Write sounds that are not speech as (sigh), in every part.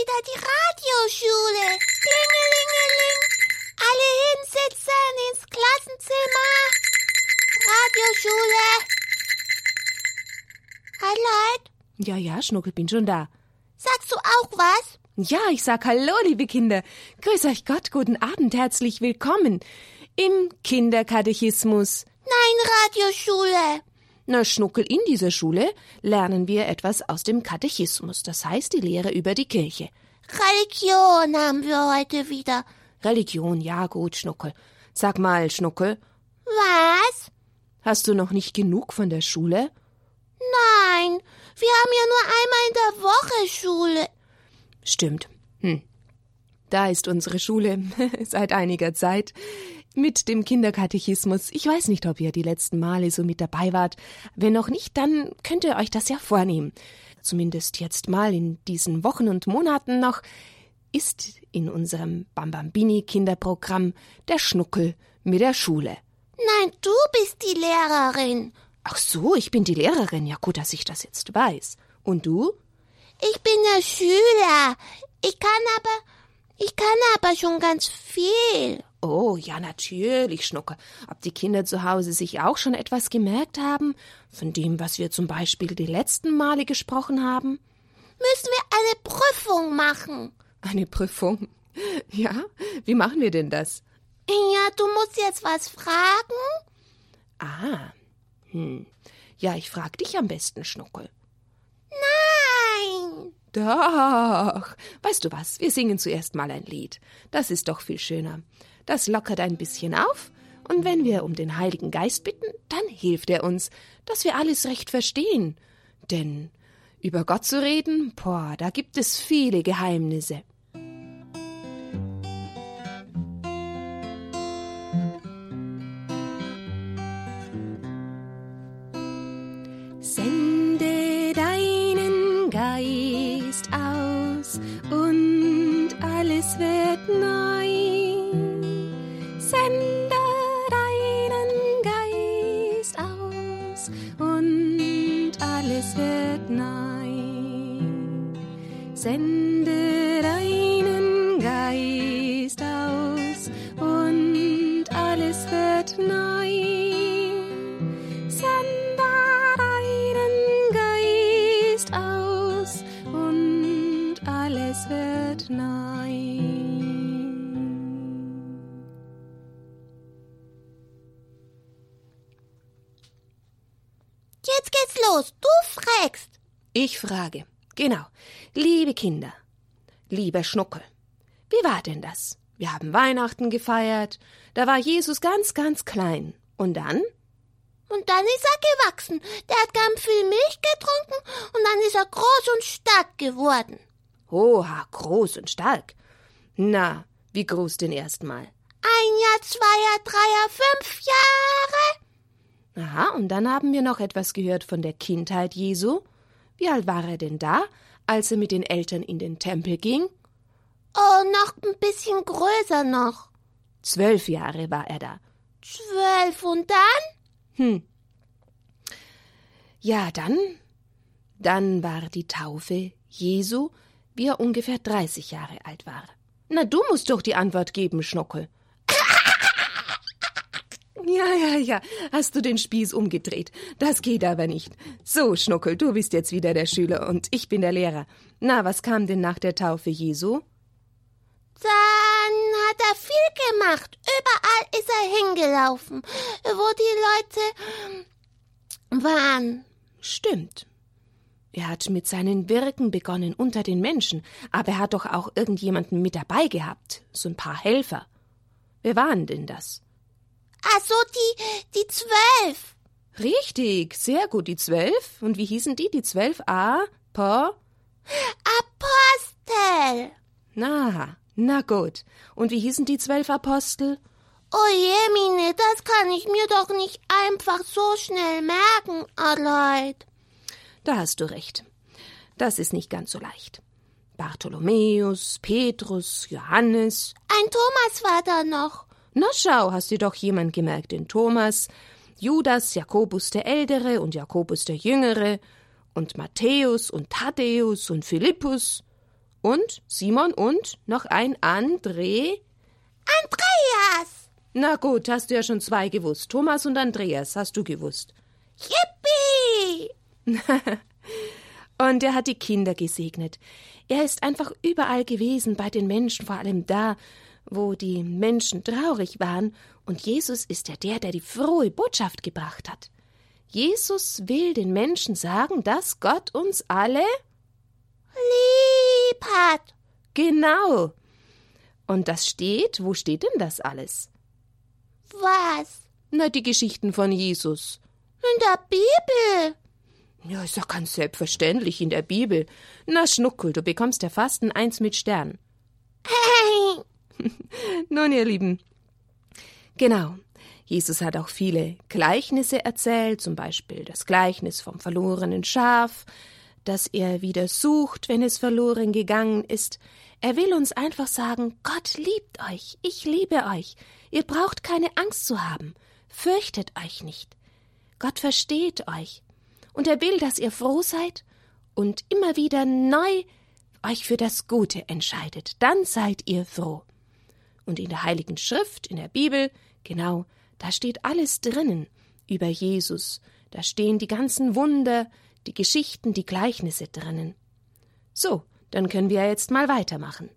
wieder die Radioschule. Klingelingeling. Alle hinsetzen ins Klassenzimmer. Radioschule. Hallo? Ja, ja, Schnuckel, bin schon da. Sagst du auch was? Ja, ich sag Hallo, liebe Kinder. Grüß euch Gott, guten Abend, herzlich willkommen im Kinderkatechismus. Nein, Radioschule. Na, Schnuckel, in dieser Schule lernen wir etwas aus dem Katechismus, das heißt die Lehre über die Kirche. Religion haben wir heute wieder. Religion, ja gut, Schnuckel. Sag mal, Schnuckel, Was? hast du noch nicht genug von der Schule? Nein, wir haben ja nur einmal in der Woche Schule. Stimmt. Hm. Da ist unsere Schule (laughs) seit einiger Zeit mit dem Kinderkatechismus. Ich weiß nicht, ob ihr die letzten Male so mit dabei wart. Wenn noch nicht, dann könnt ihr euch das ja vornehmen. Zumindest jetzt mal in diesen Wochen und Monaten noch ist in unserem Bambambini Kinderprogramm der Schnuckel mit der Schule. Nein, du bist die Lehrerin. Ach so, ich bin die Lehrerin. Ja gut, dass ich das jetzt weiß. Und du? Ich bin der Schüler. Ich kann aber, ich kann aber schon ganz viel. Oh, ja, natürlich, Schnucke. Ob die Kinder zu Hause sich auch schon etwas gemerkt haben, von dem, was wir zum Beispiel die letzten Male gesprochen haben? Müssen wir eine Prüfung machen? Eine Prüfung. (laughs) Ja, wie machen wir denn das? Ja, du musst jetzt was fragen? Ah, hm. Ja, ich frag dich am besten, Schnuckel. Nein. Doch. Weißt du was? Wir singen zuerst mal ein Lied. Das ist doch viel schöner. Das lockert ein bisschen auf. Und wenn wir um den Heiligen Geist bitten, dann hilft er uns, dass wir alles recht verstehen. Denn über Gott zu reden, boah, da gibt es viele Geheimnisse. Wird neu. Sende frage, genau, liebe Kinder, lieber Schnuckel, wie war denn das? Wir haben Weihnachten gefeiert, da war Jesus ganz, ganz klein. Und dann? Und dann ist er gewachsen. Der hat ganz viel Milch getrunken und dann ist er groß und stark geworden. Oha, groß und stark. Na, wie groß denn erstmal? Ein Jahr, zwei Jahr, drei Jahr, fünf Jahre. Aha, und dann haben wir noch etwas gehört von der Kindheit Jesu. Wie alt war er denn da, als er mit den Eltern in den Tempel ging? Oh, noch ein bisschen größer noch. Zwölf Jahre war er da. Zwölf und dann? Hm. Ja, dann, dann war die Taufe Jesu, wie er ungefähr 30 Jahre alt war. Na, du musst doch die Antwort geben, Schnuckel. Ja, ja, ja. Hast du den Spieß umgedreht? Das geht aber nicht. So, Schnuckel, du bist jetzt wieder der Schüler und ich bin der Lehrer. Na, was kam denn nach der Taufe Jesu? Dann hat er viel gemacht. Überall ist er hingelaufen, wo die Leute waren. Stimmt. Er hat mit seinen Wirken begonnen unter den Menschen, aber er hat doch auch irgendjemanden mit dabei gehabt, so ein paar Helfer. Wer waren denn das? Ach so, die, die zwölf. Richtig, sehr gut, die zwölf. Und wie hießen die, die zwölf? A, Po? Apostel. Na, na gut. Und wie hießen die zwölf Apostel? Oh Jemine, das kann ich mir doch nicht einfach so schnell merken, Aleid. Da hast du recht. Das ist nicht ganz so leicht. Bartholomäus, Petrus, Johannes. Ein Thomas war da noch. Na schau, hast dir doch jemand gemerkt, den Thomas, Judas, Jakobus der Ältere und Jakobus der Jüngere und Matthäus und Thaddäus und Philippus. Und Simon und noch ein André. Andreas! Na gut, hast du ja schon zwei gewusst. Thomas und Andreas hast du gewusst. Yippie! (laughs) und er hat die Kinder gesegnet. Er ist einfach überall gewesen, bei den Menschen, vor allem da, wo die Menschen traurig waren, und Jesus ist ja der, der die frohe Botschaft gebracht hat. Jesus will den Menschen sagen, dass Gott uns alle lieb hat. Genau. Und das steht, wo steht denn das alles? Was? Na, die Geschichten von Jesus. In der Bibel. Ja, ist doch ganz selbstverständlich in der Bibel. Na, Schnuckel, du bekommst ja fast ein Eins mit Stern. Hey. (laughs) (laughs) Nun, ihr Lieben. Genau. Jesus hat auch viele Gleichnisse erzählt, zum Beispiel das Gleichnis vom verlorenen Schaf, das er wieder sucht, wenn es verloren gegangen ist. Er will uns einfach sagen, Gott liebt euch, ich liebe euch, ihr braucht keine Angst zu haben, fürchtet euch nicht. Gott versteht euch, und er will, dass ihr froh seid und immer wieder neu euch für das Gute entscheidet, dann seid ihr froh. Und in der Heiligen Schrift, in der Bibel, genau, da steht alles drinnen über Jesus, da stehen die ganzen Wunder, die Geschichten, die Gleichnisse drinnen. So, dann können wir jetzt mal weitermachen.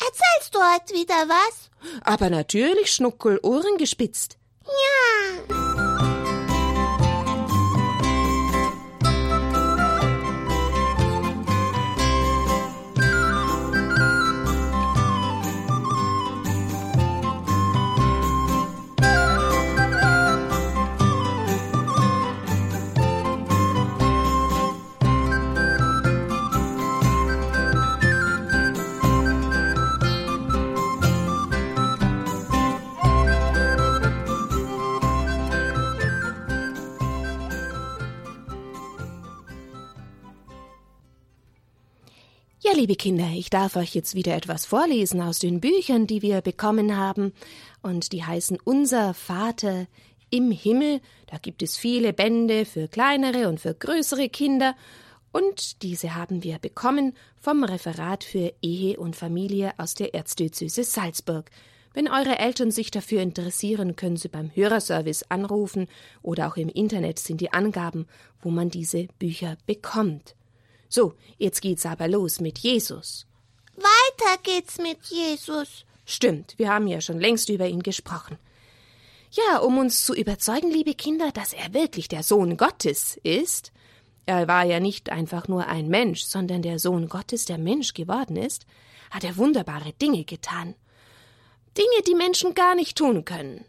Erzählst du heute wieder was? Aber natürlich, Schnuckel, Ohren gespitzt. Ja. Ja, liebe Kinder, ich darf euch jetzt wieder etwas vorlesen aus den Büchern, die wir bekommen haben, und die heißen Unser Vater im Himmel. Da gibt es viele Bände für kleinere und für größere Kinder, und diese haben wir bekommen vom Referat für Ehe und Familie aus der Erzdiözese Salzburg. Wenn eure Eltern sich dafür interessieren, können sie beim Hörerservice anrufen oder auch im Internet sind die Angaben, wo man diese Bücher bekommt. So, jetzt geht's aber los mit Jesus. Weiter geht's mit Jesus. Stimmt, wir haben ja schon längst über ihn gesprochen. Ja, um uns zu überzeugen, liebe Kinder, dass er wirklich der Sohn Gottes ist, er war ja nicht einfach nur ein Mensch, sondern der Sohn Gottes, der Mensch geworden ist, hat er wunderbare Dinge getan. Dinge, die Menschen gar nicht tun können.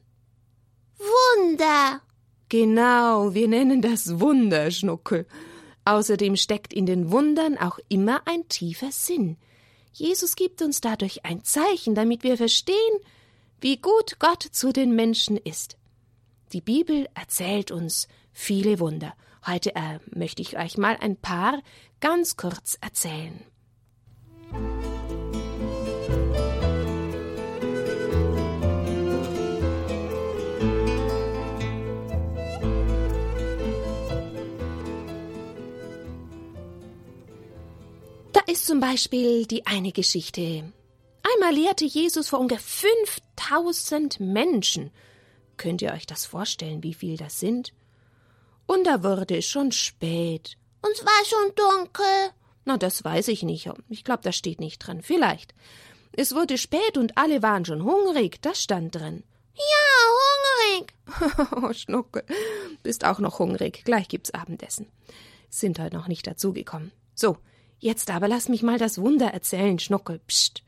Wunder. Genau, wir nennen das Wunder, Schnuckel. Außerdem steckt in den Wundern auch immer ein tiefer Sinn. Jesus gibt uns dadurch ein Zeichen, damit wir verstehen, wie gut Gott zu den Menschen ist. Die Bibel erzählt uns viele Wunder. Heute äh, möchte ich euch mal ein paar ganz kurz erzählen. Ist zum Beispiel die eine Geschichte. Einmal lehrte Jesus vor ungefähr 5000 Menschen. Könnt ihr euch das vorstellen, wie viel das sind? Und da wurde es schon spät. Und es war schon dunkel. Na, das weiß ich nicht. Ich glaube, das steht nicht drin. Vielleicht. Es wurde spät und alle waren schon hungrig. Das stand drin. Ja, hungrig. (laughs) oh, Schnuckel. Bist auch noch hungrig. Gleich gibt's Abendessen. Sind heute noch nicht dazugekommen. So, Jetzt aber lass mich mal das Wunder erzählen, Schnuckel. Psst.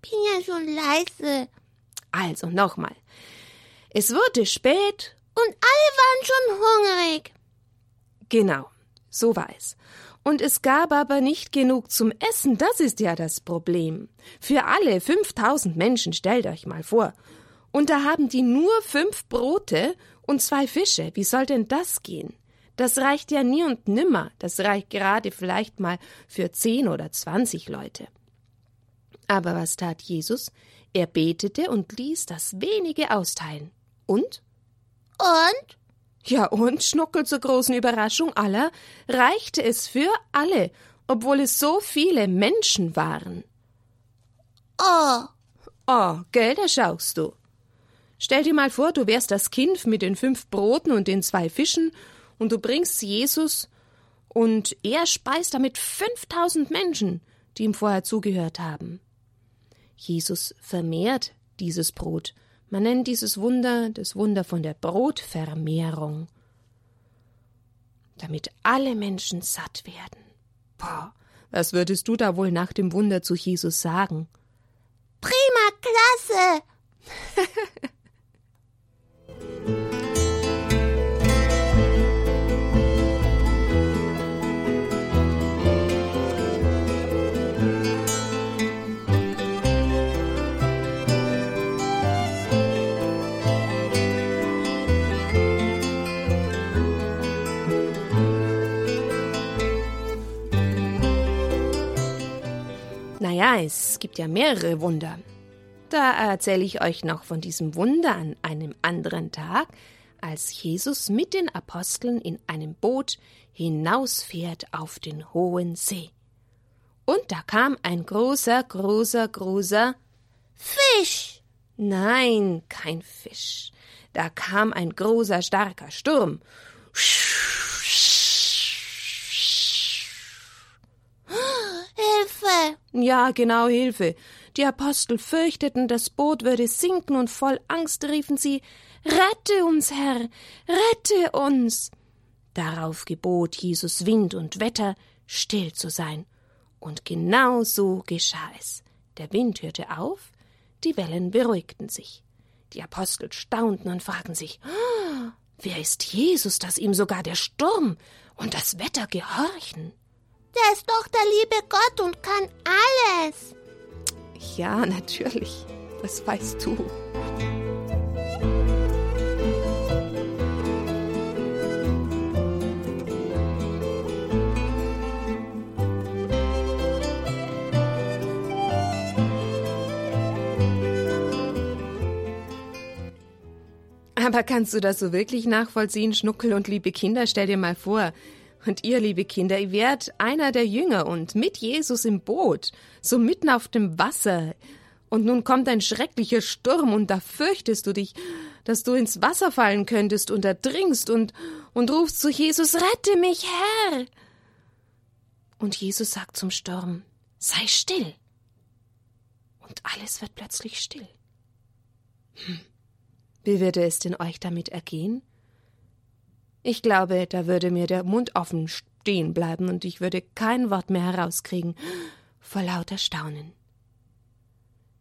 Bin ja schon leise. Also nochmal. Es wurde spät und alle waren schon hungrig. Genau, so war es. Und es gab aber nicht genug zum Essen, das ist ja das Problem. Für alle 5000 Menschen, stellt euch mal vor. Und da haben die nur fünf Brote und zwei Fische. Wie soll denn das gehen? Das reicht ja nie und nimmer. Das reicht gerade vielleicht mal für zehn oder zwanzig Leute. Aber was tat Jesus? Er betete und ließ das wenige austeilen. Und? Und? Ja, und, Schnuckel zur großen Überraschung aller, reichte es für alle. obwohl es so viele Menschen waren. Oh, Oh, gell, da schaust du. Stell dir mal vor, du wärst das Kind mit den fünf Broten und den zwei Fischen und du bringst Jesus und er speist damit 5000 Menschen, die ihm vorher zugehört haben. Jesus vermehrt dieses Brot. Man nennt dieses Wunder das Wunder von der Brotvermehrung. Damit alle Menschen satt werden. Boah, was würdest du da wohl nach dem Wunder zu Jesus sagen? prima, klasse. (laughs) Naja, es gibt ja mehrere Wunder. Da erzähle ich euch noch von diesem Wunder an einem anderen Tag, als Jesus mit den Aposteln in einem Boot hinausfährt auf den hohen See. Und da kam ein großer, großer, großer Fisch. Nein, kein Fisch. Da kam ein großer, starker Sturm. Hilfe. Ja, genau, Hilfe. Die Apostel fürchteten, das Boot würde sinken, und voll Angst riefen sie Rette uns, Herr, rette uns. Darauf gebot Jesus Wind und Wetter, still zu sein. Und genau so geschah es. Der Wind hörte auf, die Wellen beruhigten sich. Die Apostel staunten und fragten sich, oh, wer ist Jesus, dass ihm sogar der Sturm und das Wetter gehorchen? Der ist doch der liebe Gott und kann alles. Ja, natürlich. Das weißt du. Aber kannst du das so wirklich nachvollziehen, Schnuckel und liebe Kinder? Stell dir mal vor, und ihr, liebe Kinder, ihr werdet einer der Jünger und mit Jesus im Boot, so mitten auf dem Wasser. Und nun kommt ein schrecklicher Sturm und da fürchtest du dich, dass du ins Wasser fallen könntest und ertrinkst und, und rufst zu Jesus, rette mich, Herr! Und Jesus sagt zum Sturm, sei still. Und alles wird plötzlich still. Hm. Wie würde es denn euch damit ergehen? Ich glaube, da würde mir der Mund offen stehen bleiben und ich würde kein Wort mehr herauskriegen vor lauter Staunen.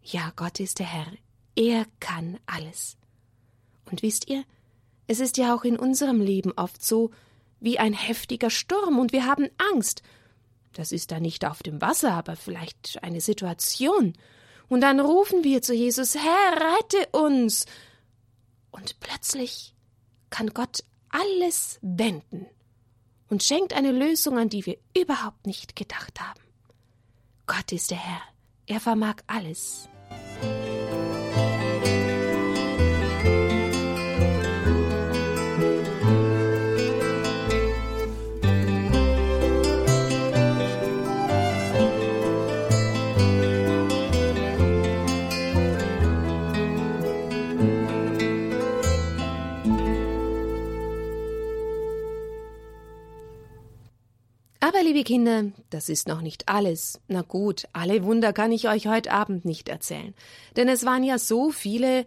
Ja, Gott ist der Herr. Er kann alles. Und wisst ihr, es ist ja auch in unserem Leben oft so wie ein heftiger Sturm und wir haben Angst. Das ist da nicht auf dem Wasser, aber vielleicht eine Situation. Und dann rufen wir zu Jesus, Herr, rette uns. Und plötzlich kann Gott alles wenden und schenkt eine Lösung, an die wir überhaupt nicht gedacht haben. Gott ist der Herr, er vermag alles. Aber, liebe Kinder, das ist noch nicht alles. Na gut, alle Wunder kann ich euch heute Abend nicht erzählen. Denn es waren ja so viele,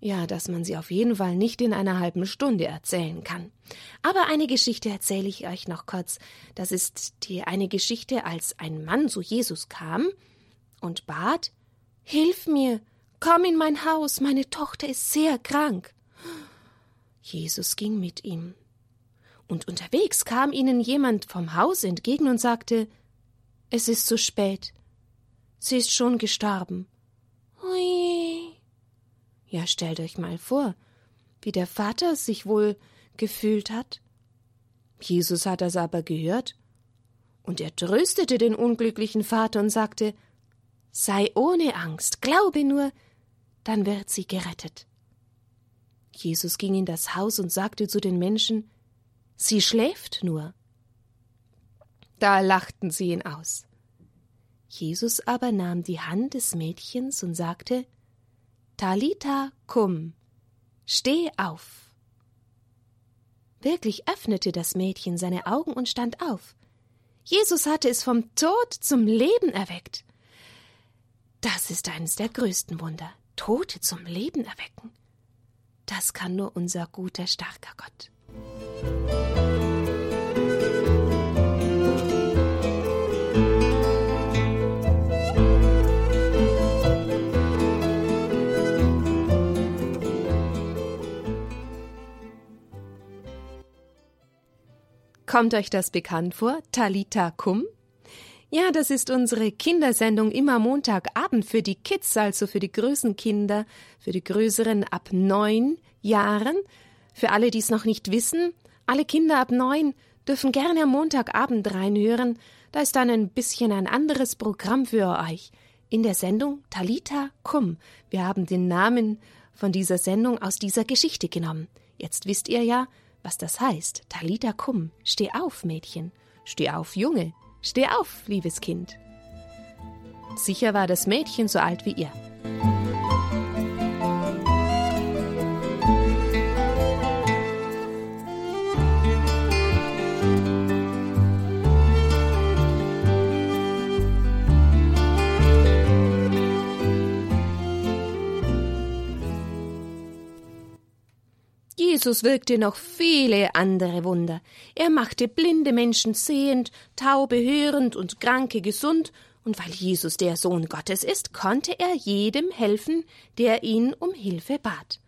ja, dass man sie auf jeden Fall nicht in einer halben Stunde erzählen kann. Aber eine Geschichte erzähle ich euch noch kurz. Das ist die eine Geschichte, als ein Mann zu Jesus kam und bat, Hilf mir, komm in mein Haus, meine Tochter ist sehr krank. Jesus ging mit ihm und unterwegs kam ihnen jemand vom Haus entgegen und sagte Es ist zu spät. Sie ist schon gestorben. Hui. Ja, stellt euch mal vor, wie der Vater sich wohl gefühlt hat. Jesus hat das aber gehört, und er tröstete den unglücklichen Vater und sagte Sei ohne Angst, glaube nur, dann wird sie gerettet. Jesus ging in das Haus und sagte zu den Menschen Sie schläft nur. Da lachten sie ihn aus. Jesus aber nahm die Hand des Mädchens und sagte Talita cum, steh auf. Wirklich öffnete das Mädchen seine Augen und stand auf. Jesus hatte es vom Tod zum Leben erweckt. Das ist eines der größten Wunder. Tote zum Leben erwecken. Das kann nur unser guter, starker Gott. Kommt euch das bekannt vor? Talita Kum? Ja, das ist unsere Kindersendung immer Montagabend für die Kids, also für die größeren Kinder, für die größeren ab neun Jahren. Für alle, die es noch nicht wissen, alle Kinder ab neun dürfen gerne am Montagabend reinhören. Da ist dann ein bisschen ein anderes Programm für euch. In der Sendung Talita Kum. Wir haben den Namen von dieser Sendung aus dieser Geschichte genommen. Jetzt wisst ihr ja, was das heißt. Talita Kum. Steh auf, Mädchen. Steh auf, Junge. Steh auf, liebes Kind. Sicher war das Mädchen so alt wie ihr. Jesus wirkte noch viele andere Wunder. Er machte blinde Menschen sehend, taube hörend und Kranke gesund, und weil Jesus der Sohn Gottes ist, konnte er jedem helfen, der ihn um Hilfe bat.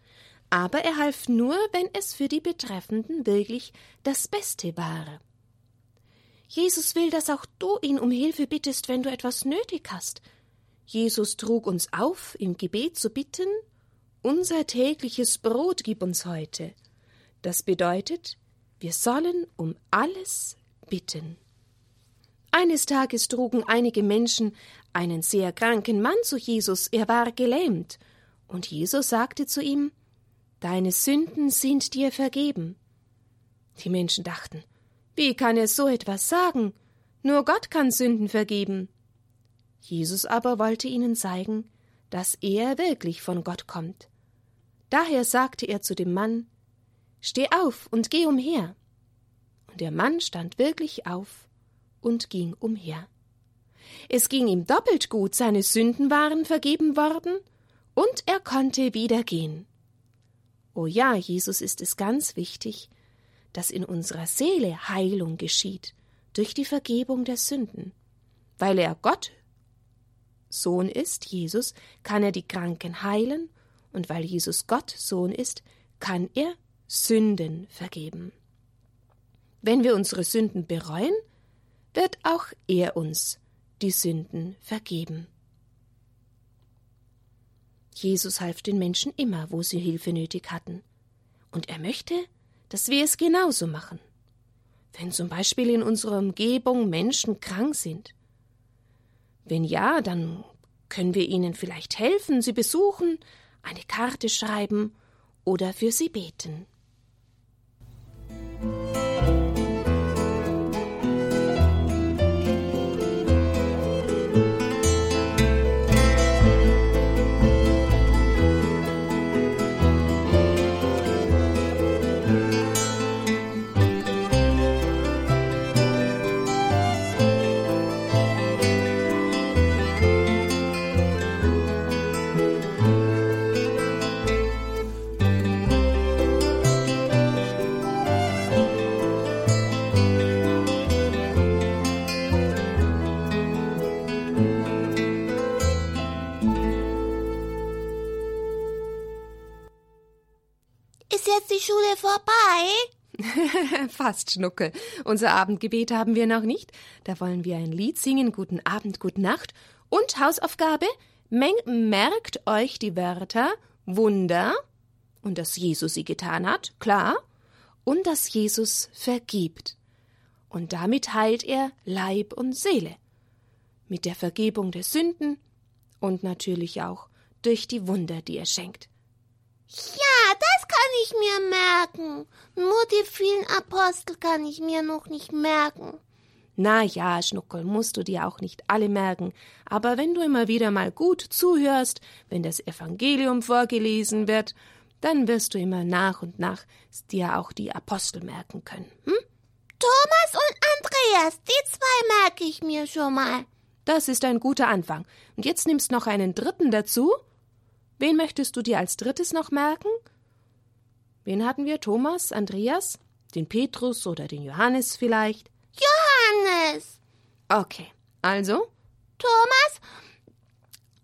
Aber er half nur, wenn es für die Betreffenden wirklich das Beste war. Jesus will, dass auch du ihn um Hilfe bittest, wenn du etwas nötig hast. Jesus trug uns auf, im Gebet zu bitten, unser tägliches Brot gib uns heute. Das bedeutet, wir sollen um alles bitten. Eines Tages trugen einige Menschen einen sehr kranken Mann zu Jesus, er war gelähmt, und Jesus sagte zu ihm Deine Sünden sind dir vergeben. Die Menschen dachten, wie kann er so etwas sagen? Nur Gott kann Sünden vergeben. Jesus aber wollte ihnen zeigen, dass er wirklich von Gott kommt. Daher sagte er zu dem Mann Steh auf und geh umher. Und der Mann stand wirklich auf und ging umher. Es ging ihm doppelt gut, seine Sünden waren vergeben worden, und er konnte wieder gehen. Oh ja, Jesus ist es ganz wichtig, dass in unserer Seele Heilung geschieht durch die Vergebung der Sünden. Weil er Gott Sohn ist, Jesus, kann er die Kranken heilen und weil Jesus Gott Sohn ist, kann er Sünden vergeben. Wenn wir unsere Sünden bereuen, wird auch er uns die Sünden vergeben. Jesus half den Menschen immer, wo sie Hilfe nötig hatten. Und er möchte, dass wir es genauso machen. Wenn zum Beispiel in unserer Umgebung Menschen krank sind. Wenn ja, dann können wir ihnen vielleicht helfen, sie besuchen, eine Karte schreiben oder für sie beten. Schule vorbei? (laughs) Fast, Schnuckel. Unser Abendgebet haben wir noch nicht. Da wollen wir ein Lied singen. Guten Abend, gute Nacht. Und Hausaufgabe? merkt euch die Wörter Wunder und dass Jesus sie getan hat, klar, und dass Jesus vergibt. Und damit heilt er Leib und Seele. Mit der Vergebung der Sünden und natürlich auch durch die Wunder, die er schenkt. Ja, das kann ich mir merken. Nur die vielen Apostel kann ich mir noch nicht merken. Na ja, Schnuckel, musst du dir auch nicht alle merken, aber wenn du immer wieder mal gut zuhörst, wenn das Evangelium vorgelesen wird, dann wirst du immer nach und nach dir auch die Apostel merken können. Hm? Thomas und Andreas, die zwei merke ich mir schon mal. Das ist ein guter Anfang. Und jetzt nimmst noch einen dritten dazu. Wen möchtest du dir als drittes noch merken? Wen hatten wir? Thomas, Andreas, den Petrus oder den Johannes vielleicht? Johannes. Okay, also? Thomas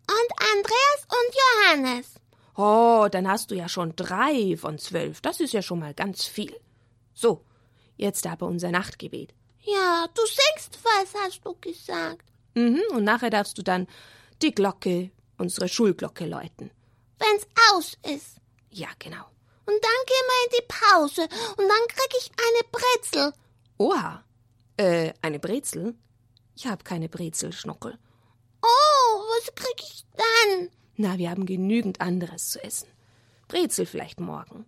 und Andreas und Johannes. Oh, dann hast du ja schon drei von zwölf. Das ist ja schon mal ganz viel. So, jetzt aber unser Nachtgebet. Ja, du singst was, hast du gesagt. Mhm, und nachher darfst du dann die Glocke, unsere Schulglocke läuten. Wenn's aus ist. Ja, genau. Und dann gehen wir in die Pause und dann krieg ich eine Brezel. Oha. Äh, eine Brezel? Ich hab keine Brezel, Schnuckel. Oh, was krieg ich dann? Na, wir haben genügend anderes zu essen. Brezel vielleicht morgen.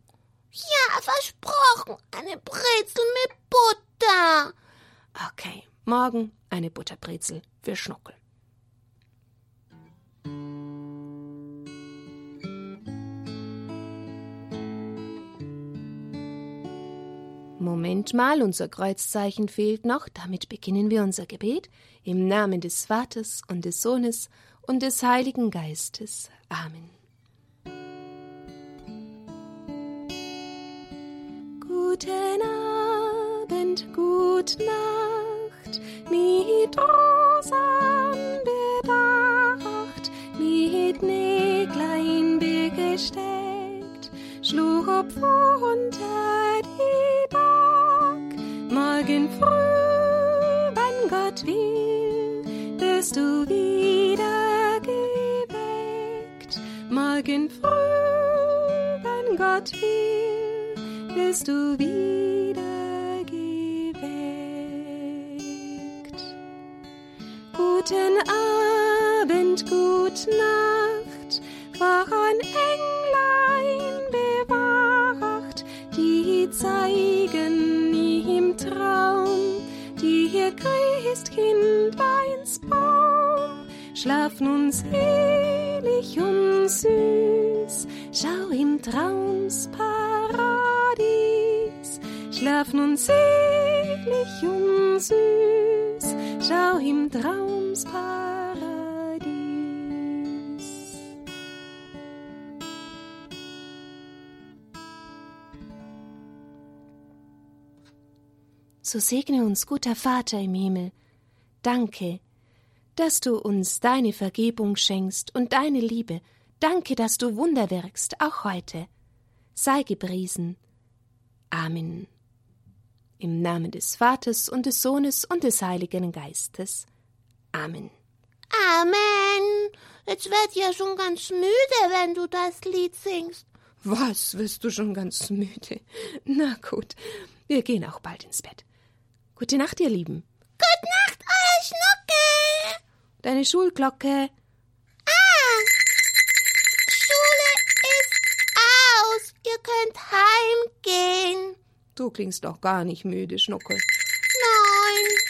Ja, versprochen. Eine Brezel mit Butter. Okay, morgen eine Butterbrezel für Schnuckel. Moment mal, unser Kreuzzeichen fehlt noch. Damit beginnen wir unser Gebet. Im Namen des Vaters und des Sohnes und des Heiligen Geistes. Amen. Guten Abend, gute Nacht, mit Rosen bedacht, mit Näglein begesteckt, schlug unter will, bist du wieder geweckt. Guten Abend, gut Nacht, war ein Englein bewacht, die zeigen ihm Traum, die ihr Christkindleins Baum. Schlaf nun selig und süß, schau im Traums Paradies. Schlaf nun selig und süß, schau im Traums Paradies. So segne uns, guter Vater im Himmel. Danke, dass du uns deine Vergebung schenkst und deine Liebe. Danke, dass du Wunder wirkst, auch heute. Sei gepriesen. Amen. Im Namen des Vaters und des Sohnes und des Heiligen Geistes. Amen. Amen. Jetzt werd ich ja schon ganz müde, wenn du das Lied singst. Was, wirst du schon ganz müde? Na gut, wir gehen auch bald ins Bett. Gute Nacht, ihr Lieben. Gute Nacht, euer Schnuckel. Deine Schulglocke. Ah, Schule ist aus. Ihr könnt heimgehen. Du klingst doch gar nicht müde, Schnuckel. Nein.